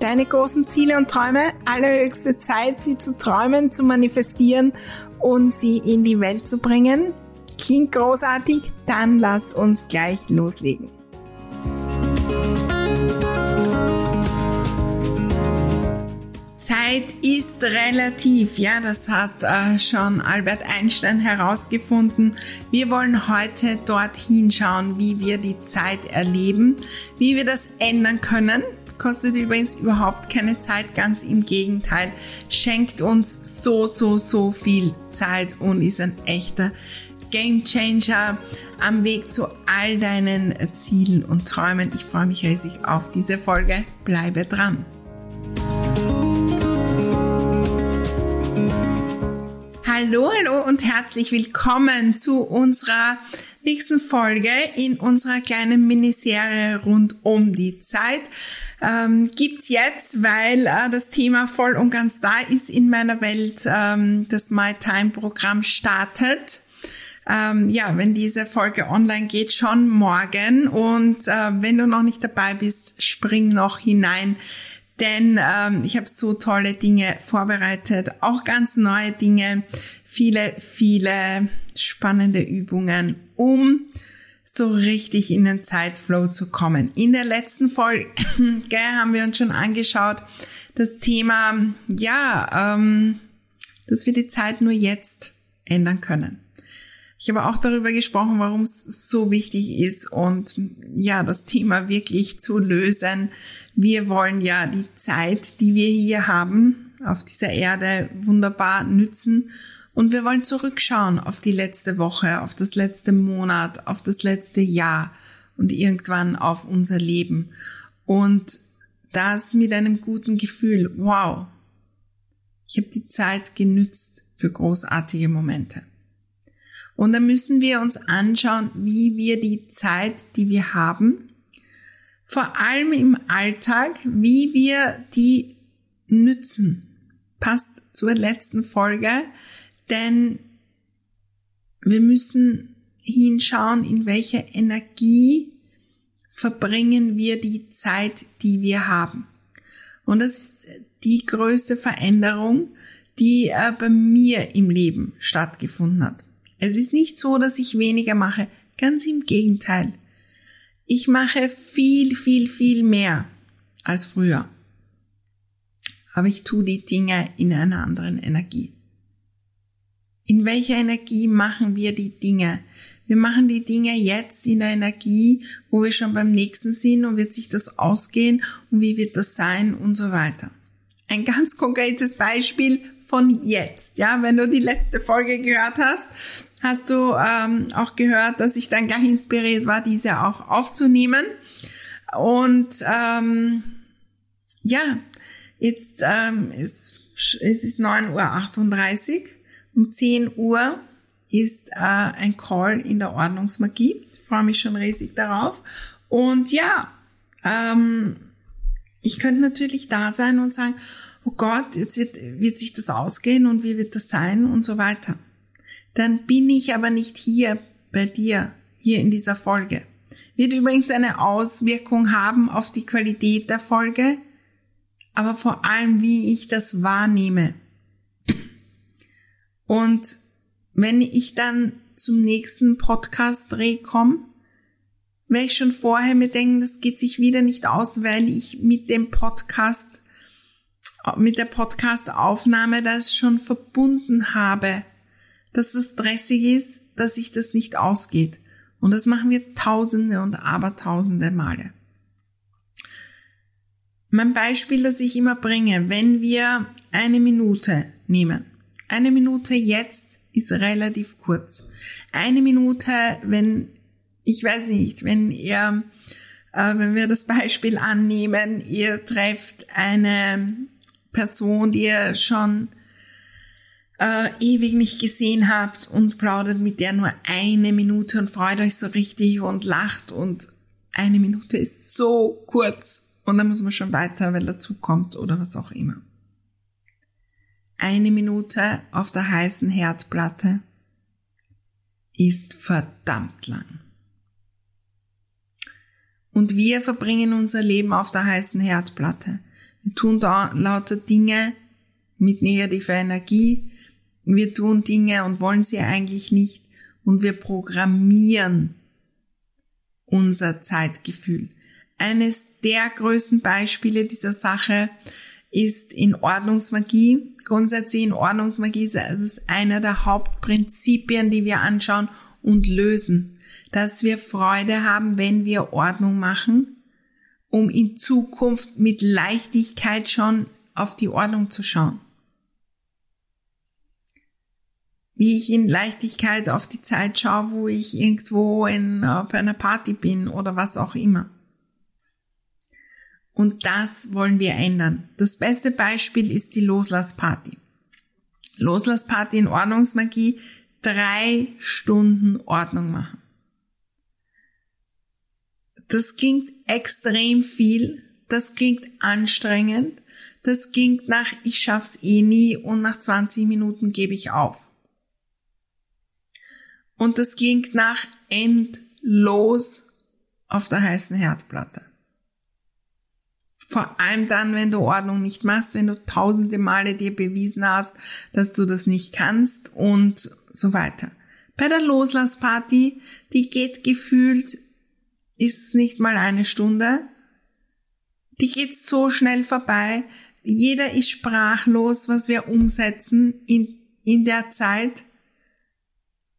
deine großen Ziele und Träume. Allerhöchste Zeit, sie zu träumen, zu manifestieren und sie in die Welt zu bringen. Klingt großartig? Dann lass uns gleich loslegen. Zeit ist relativ, ja, das hat äh, schon Albert Einstein herausgefunden. Wir wollen heute dorthin schauen, wie wir die Zeit erleben, wie wir das ändern können kostet übrigens überhaupt keine Zeit, ganz im Gegenteil, schenkt uns so, so, so viel Zeit und ist ein echter Game Changer am Weg zu all deinen Zielen und Träumen. Ich freue mich riesig auf diese Folge. Bleibe dran. Hallo, hallo und herzlich willkommen zu unserer nächsten Folge in unserer kleinen Miniserie rund um die Zeit ähm, gibt's jetzt, weil äh, das Thema voll und ganz da ist in meiner Welt, ähm, das My Time Programm startet. Ähm, ja, wenn diese Folge online geht, schon morgen. Und äh, wenn du noch nicht dabei bist, spring noch hinein. Denn ähm, ich habe so tolle Dinge vorbereitet, auch ganz neue Dinge, viele, viele spannende Übungen, um so richtig in den Zeitflow zu kommen. In der letzten Folge haben wir uns schon angeschaut, das Thema, ja, ähm, dass wir die Zeit nur jetzt ändern können. Ich habe auch darüber gesprochen, warum es so wichtig ist und ja, das Thema wirklich zu lösen. Wir wollen ja die Zeit, die wir hier haben, auf dieser Erde wunderbar nützen und wir wollen zurückschauen auf die letzte Woche, auf das letzte Monat, auf das letzte Jahr und irgendwann auf unser Leben. Und das mit einem guten Gefühl. Wow. Ich habe die Zeit genützt für großartige Momente. Und dann müssen wir uns anschauen, wie wir die Zeit, die wir haben, vor allem im Alltag, wie wir die nützen. Passt zur letzten Folge denn wir müssen hinschauen, in welcher Energie verbringen wir die Zeit, die wir haben. Und das ist die größte Veränderung, die äh, bei mir im Leben stattgefunden hat. Es ist nicht so, dass ich weniger mache, ganz im Gegenteil. Ich mache viel, viel, viel mehr als früher. Aber ich tue die Dinge in einer anderen Energie. In welcher Energie machen wir die Dinge? Wir machen die Dinge jetzt in der Energie, wo wir schon beim nächsten sind und wird sich das ausgehen und wie wird das sein und so weiter. Ein ganz konkretes Beispiel von jetzt. Ja, wenn du die letzte Folge gehört hast, hast du ähm, auch gehört, dass ich dann gleich inspiriert war, diese auch aufzunehmen. Und ähm, ja, jetzt ähm, ist, es ist 9.38 Uhr um 10 Uhr ist äh, ein Call in der Ordnungsmagie. Ich freue mich schon riesig darauf. Und ja, ähm, ich könnte natürlich da sein und sagen, oh Gott, jetzt wird, wird sich das ausgehen und wie wird das sein und so weiter. Dann bin ich aber nicht hier bei dir, hier in dieser Folge. Wird übrigens eine Auswirkung haben auf die Qualität der Folge, aber vor allem, wie ich das wahrnehme. Und wenn ich dann zum nächsten Podcast-Dreh komme, werde ich schon vorher mir denken, das geht sich wieder nicht aus, weil ich mit dem Podcast, mit der Podcast-Aufnahme das schon verbunden habe, dass das stressig ist, dass sich das nicht ausgeht. Und das machen wir tausende und abertausende Male. Mein Beispiel, das ich immer bringe, wenn wir eine Minute nehmen. Eine Minute jetzt ist relativ kurz. Eine Minute, wenn, ich weiß nicht, wenn ihr, äh, wenn wir das Beispiel annehmen, ihr trefft eine Person, die ihr schon äh, ewig nicht gesehen habt und plaudert mit der nur eine Minute und freut euch so richtig und lacht und eine Minute ist so kurz und dann muss man schon weiter, weil dazu kommt oder was auch immer. Eine Minute auf der heißen Herdplatte ist verdammt lang. Und wir verbringen unser Leben auf der heißen Herdplatte. Wir tun da lauter Dinge mit negativer Energie. Wir tun Dinge und wollen sie eigentlich nicht. Und wir programmieren unser Zeitgefühl. Eines der größten Beispiele dieser Sache ist in Ordnungsmagie. Grundsätzlich in Ordnungsmagie ist es einer der Hauptprinzipien, die wir anschauen und lösen. Dass wir Freude haben, wenn wir Ordnung machen, um in Zukunft mit Leichtigkeit schon auf die Ordnung zu schauen. Wie ich in Leichtigkeit auf die Zeit schaue, wo ich irgendwo in, auf einer Party bin oder was auch immer. Und das wollen wir ändern. Das beste Beispiel ist die Loslassparty. Loslassparty in Ordnungsmagie, drei Stunden Ordnung machen. Das klingt extrem viel, das klingt anstrengend, das klingt nach ich schaff's eh nie und nach 20 Minuten gebe ich auf. Und das klingt nach endlos auf der heißen Herdplatte. Vor allem dann, wenn du Ordnung nicht machst, wenn du tausende Male dir bewiesen hast, dass du das nicht kannst und so weiter. Bei der Loslassparty, die geht gefühlt, ist nicht mal eine Stunde. Die geht so schnell vorbei. Jeder ist sprachlos, was wir umsetzen in, in der Zeit.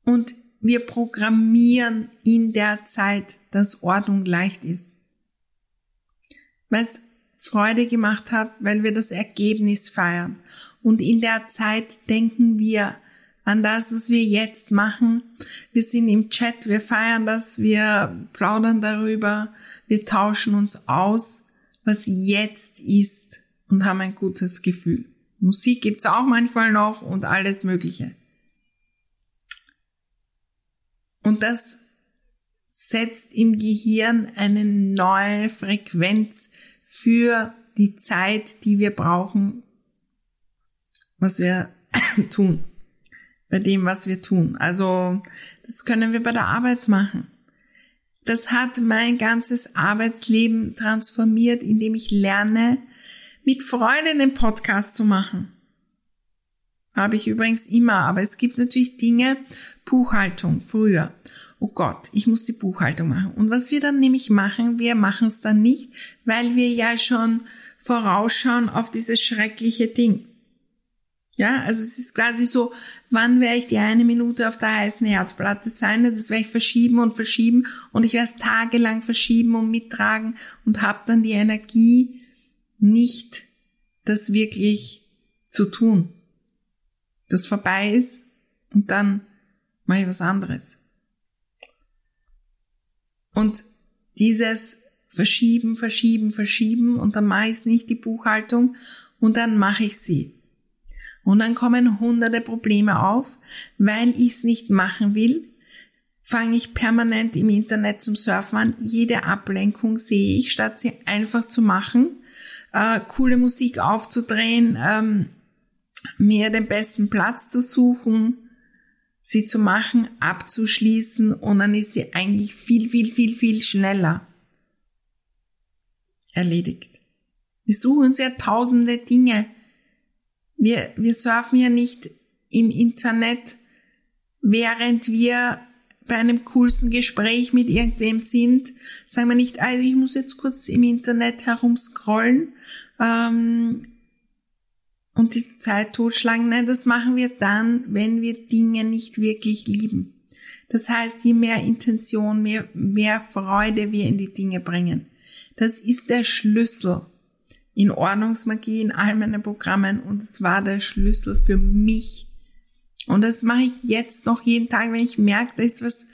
Und wir programmieren in der Zeit, dass Ordnung leicht ist. Weil Freude gemacht hat, weil wir das Ergebnis feiern. Und in der Zeit denken wir an das, was wir jetzt machen. Wir sind im Chat, wir feiern das, wir plaudern darüber, wir tauschen uns aus, was jetzt ist und haben ein gutes Gefühl. Musik gibt's auch manchmal noch und alles Mögliche. Und das setzt im Gehirn eine neue Frequenz für die Zeit, die wir brauchen, was wir tun, bei dem, was wir tun. Also das können wir bei der Arbeit machen. Das hat mein ganzes Arbeitsleben transformiert, indem ich lerne, mit Freude einen Podcast zu machen. Habe ich übrigens immer, aber es gibt natürlich Dinge, Buchhaltung früher oh Gott, ich muss die Buchhaltung machen. Und was wir dann nämlich machen, wir machen es dann nicht, weil wir ja schon vorausschauen auf dieses schreckliche Ding. Ja, also es ist quasi so, wann werde ich die eine Minute auf der heißen Herdplatte sein? Das werde ich verschieben und verschieben und ich werde es tagelang verschieben und mittragen und habe dann die Energie, nicht das wirklich zu tun. Das vorbei ist und dann mache ich was anderes. Und dieses Verschieben, Verschieben, Verschieben und dann mache ich nicht die Buchhaltung und dann mache ich sie. Und dann kommen hunderte Probleme auf, weil ich es nicht machen will, fange ich permanent im Internet zum Surfen an. Jede Ablenkung sehe ich, statt sie einfach zu machen, äh, coole Musik aufzudrehen, ähm, mir den besten Platz zu suchen, sie zu machen, abzuschließen und dann ist sie eigentlich viel, viel, viel, viel schneller erledigt. Wir suchen uns ja tausende Dinge. Wir, wir surfen ja nicht im Internet, während wir bei einem coolsten Gespräch mit irgendwem sind, sagen wir nicht, also ich muss jetzt kurz im Internet herumscrollen ähm, und die Zeit totschlagen. Nein, das machen wir dann, wenn wir Dinge nicht wirklich lieben. Das heißt, je mehr Intention, mehr, mehr Freude wir in die Dinge bringen. Das ist der Schlüssel in Ordnungsmagie, in all meinen Programmen und es war der Schlüssel für mich. Und das mache ich jetzt noch jeden Tag, wenn ich merke, da ist was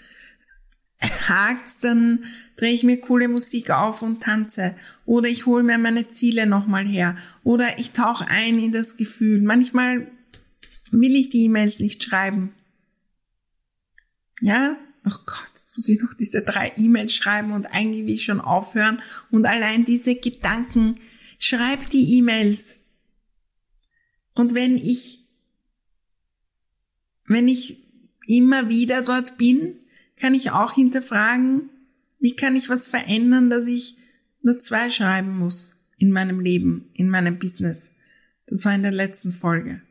hakt, dann drehe ich mir coole Musik auf und tanze. Oder ich hole mir meine Ziele nochmal her. Oder ich tauche ein in das Gefühl. Manchmal will ich die E-Mails nicht schreiben. Ja? Oh Gott, jetzt muss ich noch diese drei E-Mails schreiben und eigentlich will ich schon aufhören. Und allein diese Gedanken, schreib die E-Mails. Und wenn ich, wenn ich immer wieder dort bin, kann ich auch hinterfragen, wie kann ich was verändern, dass ich nur zwei schreiben muss in meinem Leben, in meinem Business. Das war in der letzten Folge.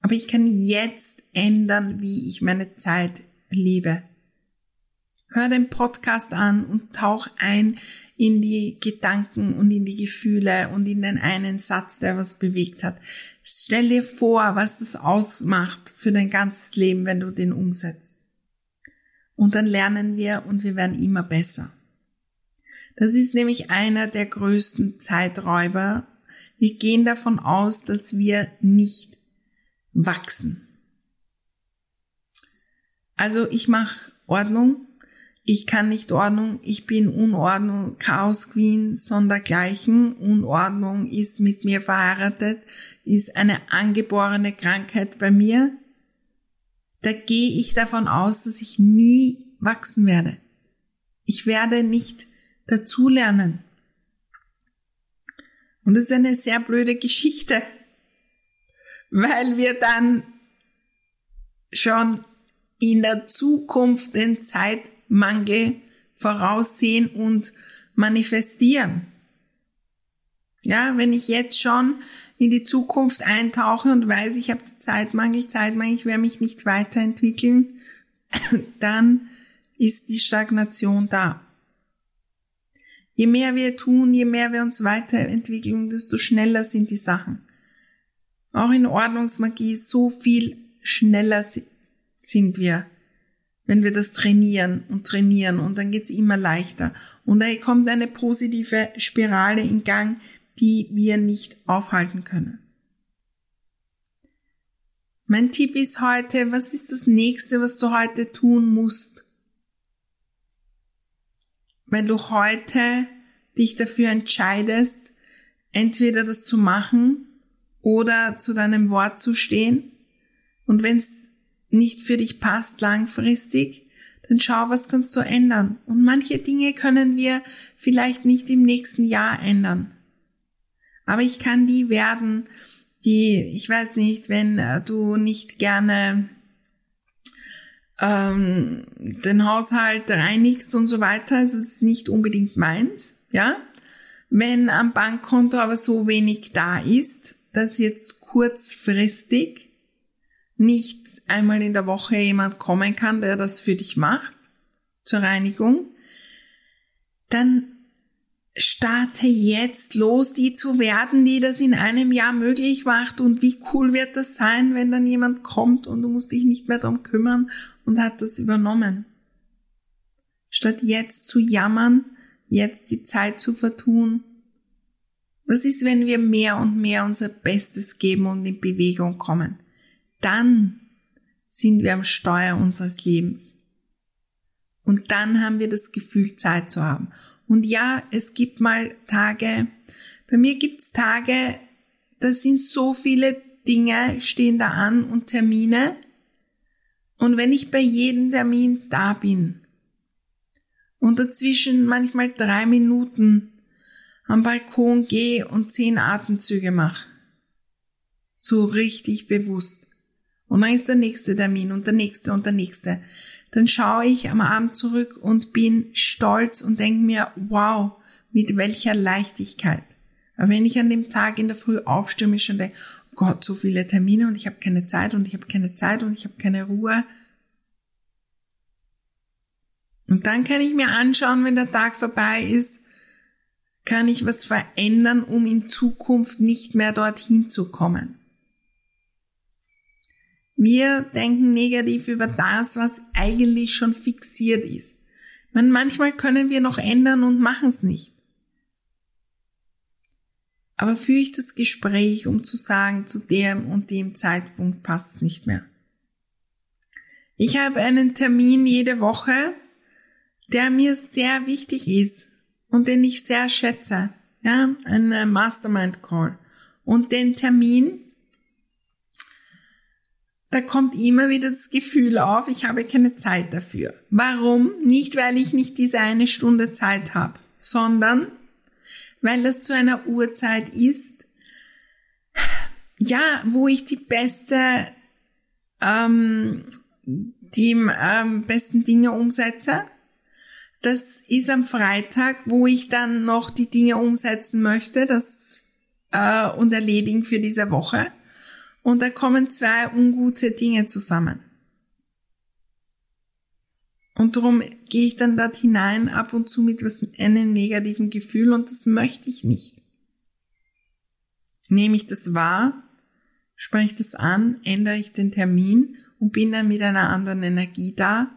Aber ich kann jetzt ändern, wie ich meine Zeit lebe. Hör den Podcast an und tauch ein in die Gedanken und in die Gefühle und in den einen Satz, der was bewegt hat. Stell dir vor, was das ausmacht für dein ganzes Leben, wenn du den umsetzt. Und dann lernen wir und wir werden immer besser. Das ist nämlich einer der größten Zeiträuber. Wir gehen davon aus, dass wir nicht wachsen. Also ich mache Ordnung. Ich kann nicht Ordnung. Ich bin Unordnung, Chaos Queen, sondergleichen. Unordnung ist mit mir verheiratet, ist eine angeborene Krankheit bei mir. Da gehe ich davon aus, dass ich nie wachsen werde. Ich werde nicht dazulernen. Und das ist eine sehr blöde Geschichte, weil wir dann schon in der Zukunft den Zeitmangel voraussehen und manifestieren. Ja, wenn ich jetzt schon in die Zukunft eintauche und weiß, ich habe Zeitmangel, Zeitmangel, ich werde mich nicht weiterentwickeln, dann ist die Stagnation da. Je mehr wir tun, je mehr wir uns weiterentwickeln, desto schneller sind die Sachen. Auch in Ordnungsmagie so viel schneller sind wir, wenn wir das trainieren und trainieren und dann geht's immer leichter. Und da kommt eine positive Spirale in Gang, die wir nicht aufhalten können. Mein Tipp ist heute, was ist das nächste, was du heute tun musst? Wenn du heute dich dafür entscheidest, entweder das zu machen oder zu deinem Wort zu stehen. Und wenn es nicht für dich passt langfristig, dann schau, was kannst du ändern. Und manche Dinge können wir vielleicht nicht im nächsten Jahr ändern. Aber ich kann die werden, die, ich weiß nicht, wenn äh, du nicht gerne ähm, den Haushalt reinigst und so weiter, also das ist nicht unbedingt meins, ja. Wenn am Bankkonto aber so wenig da ist, dass jetzt kurzfristig nicht einmal in der Woche jemand kommen kann, der das für dich macht, zur Reinigung, dann starte jetzt los, die zu werden, die das in einem Jahr möglich macht. Und wie cool wird das sein, wenn dann jemand kommt und du musst dich nicht mehr darum kümmern und hat das übernommen. Statt jetzt zu jammern, jetzt die Zeit zu vertun. Was ist, wenn wir mehr und mehr unser Bestes geben und in Bewegung kommen? dann sind wir am Steuer unseres Lebens. Und dann haben wir das Gefühl, Zeit zu haben. Und ja, es gibt mal Tage, bei mir gibt's Tage, da sind so viele Dinge stehen da an und Termine. Und wenn ich bei jedem Termin da bin und dazwischen manchmal drei Minuten am Balkon gehe und zehn Atemzüge mache, so richtig bewusst, und dann ist der nächste Termin und der nächste und der nächste. Dann schaue ich am Abend zurück und bin stolz und denke mir, wow, mit welcher Leichtigkeit. Aber wenn ich an dem Tag in der Früh aufstehe und schon denke, Gott, so viele Termine und ich habe keine Zeit und ich habe keine Zeit und ich habe keine Ruhe, Und dann kann ich mir anschauen, wenn der Tag vorbei ist, kann ich was verändern, um in Zukunft nicht mehr dorthin zu kommen. Wir denken negativ über das, was eigentlich schon fixiert ist. Man, manchmal können wir noch ändern und machen es nicht. Aber führe ich das Gespräch, um zu sagen, zu dem und dem Zeitpunkt passt es nicht mehr. Ich habe einen Termin jede Woche, der mir sehr wichtig ist und den ich sehr schätze. Ja, ein Mastermind Call. Und den Termin da kommt immer wieder das Gefühl auf, ich habe keine Zeit dafür. Warum? Nicht, weil ich nicht diese eine Stunde Zeit habe, sondern weil das zu einer Uhrzeit ist, ja, wo ich die beste, ähm, die ähm, besten Dinge umsetze. Das ist am Freitag, wo ich dann noch die Dinge umsetzen möchte, das äh, und erledigen für diese Woche. Und da kommen zwei ungute Dinge zusammen. Und darum gehe ich dann dort hinein ab und zu mit einem negativen Gefühl und das möchte ich nicht. Nehme ich das wahr, spreche das an, ändere ich den Termin und bin dann mit einer anderen Energie da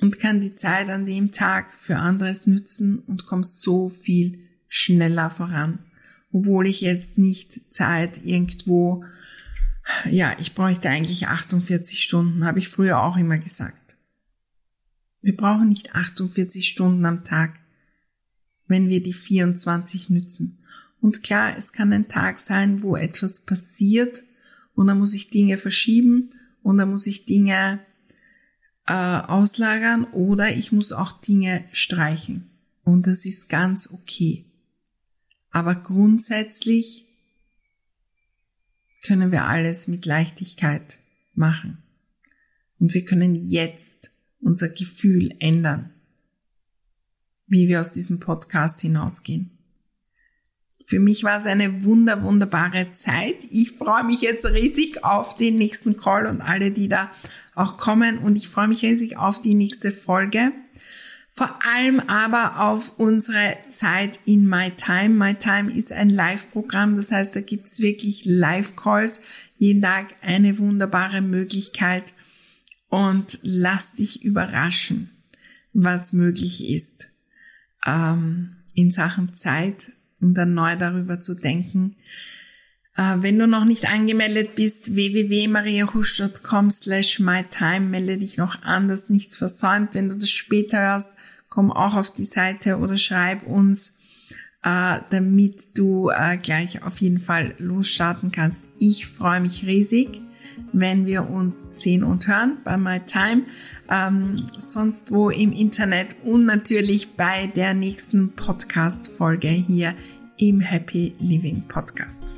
und kann die Zeit an dem Tag für anderes nützen und komme so viel schneller voran. Obwohl ich jetzt nicht Zeit irgendwo ja, ich bräuchte eigentlich 48 Stunden, habe ich früher auch immer gesagt. Wir brauchen nicht 48 Stunden am Tag, wenn wir die 24 nützen. Und klar, es kann ein Tag sein, wo etwas passiert und dann muss ich Dinge verschieben und dann muss ich Dinge äh, auslagern oder ich muss auch Dinge streichen. Und das ist ganz okay. Aber grundsätzlich können wir alles mit Leichtigkeit machen. Und wir können jetzt unser Gefühl ändern, wie wir aus diesem Podcast hinausgehen. Für mich war es eine wunder, wunderbare Zeit. Ich freue mich jetzt riesig auf den nächsten Call und alle, die da auch kommen. Und ich freue mich riesig auf die nächste Folge. Vor allem aber auf unsere Zeit in My Time. My Time ist ein Live-Programm, das heißt, da gibt's wirklich Live-Calls. Jeden Tag eine wunderbare Möglichkeit und lass dich überraschen, was möglich ist ähm, in Sachen Zeit und dann neu darüber zu denken. Äh, wenn du noch nicht angemeldet bist, www.mariahusch.com slash mytime, melde dich noch an, dass nichts versäumt. Wenn du das später hörst, komm auch auf die Seite oder schreib uns, äh, damit du äh, gleich auf jeden Fall losstarten kannst. Ich freue mich riesig, wenn wir uns sehen und hören bei My Time, ähm, sonst wo im Internet und natürlich bei der nächsten Podcast-Folge hier im Happy Living Podcast.